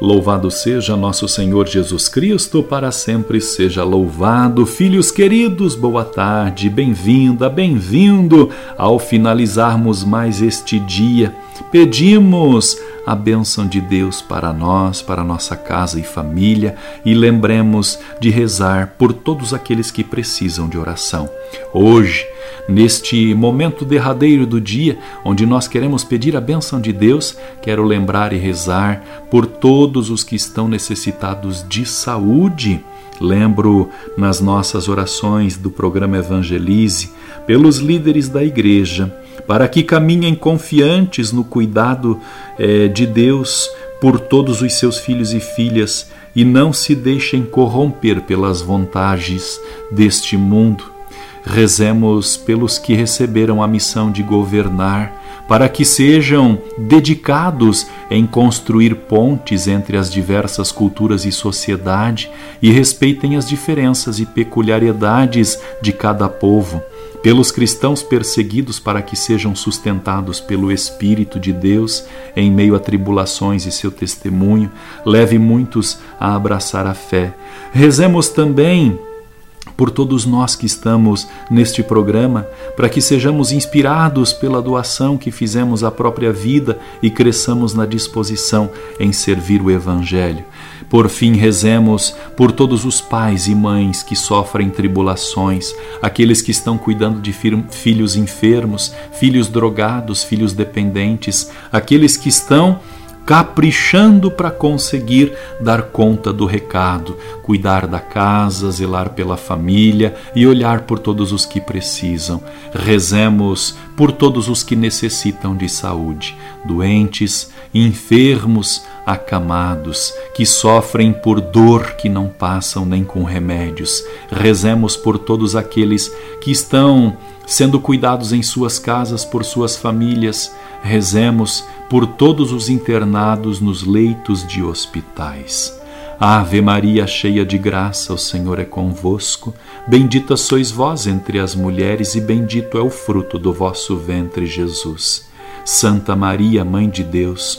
Louvado seja nosso Senhor Jesus Cristo, para sempre seja louvado. Filhos queridos, boa tarde, bem-vinda, bem-vindo ao finalizarmos mais este dia. Pedimos a bênção de Deus para nós, para nossa casa e família e lembremos de rezar por todos aqueles que precisam de oração. Hoje, neste momento derradeiro do dia, onde nós queremos pedir a bênção de Deus, quero lembrar e rezar por todos os que estão necessitados de saúde. Lembro nas nossas orações do programa Evangelize, pelos líderes da igreja, para que caminhem confiantes no cuidado eh, de Deus por todos os seus filhos e filhas e não se deixem corromper pelas vontades deste mundo. Rezemos pelos que receberam a missão de governar, para que sejam dedicados em construir pontes entre as diversas culturas e sociedade e respeitem as diferenças e peculiaridades de cada povo pelos cristãos perseguidos para que sejam sustentados pelo Espírito de Deus em meio a tribulações e seu testemunho, leve muitos a abraçar a fé. Rezemos também por todos nós que estamos neste programa, para que sejamos inspirados pela doação que fizemos à própria vida e cresçamos na disposição em servir o Evangelho. Por fim, rezemos por todos os pais e mães que sofrem tribulações, aqueles que estão cuidando de filhos enfermos, filhos drogados, filhos dependentes, aqueles que estão caprichando para conseguir dar conta do recado, cuidar da casa, zelar pela família e olhar por todos os que precisam. Rezemos por todos os que necessitam de saúde, doentes, enfermos, acamados, que sofrem por dor que não passam nem com remédios. Rezemos por todos aqueles que estão sendo cuidados em suas casas por suas famílias. Rezemos por todos os internados nos leitos de hospitais. Ave Maria, cheia de graça, o Senhor é convosco. Bendita sois vós entre as mulheres, e bendito é o fruto do vosso ventre, Jesus. Santa Maria, Mãe de Deus,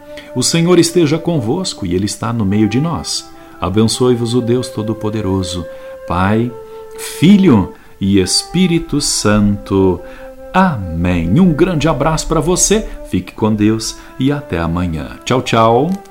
O Senhor esteja convosco e Ele está no meio de nós. Abençoe-vos o Deus Todo-Poderoso, Pai, Filho e Espírito Santo. Amém. Um grande abraço para você, fique com Deus e até amanhã. Tchau, tchau.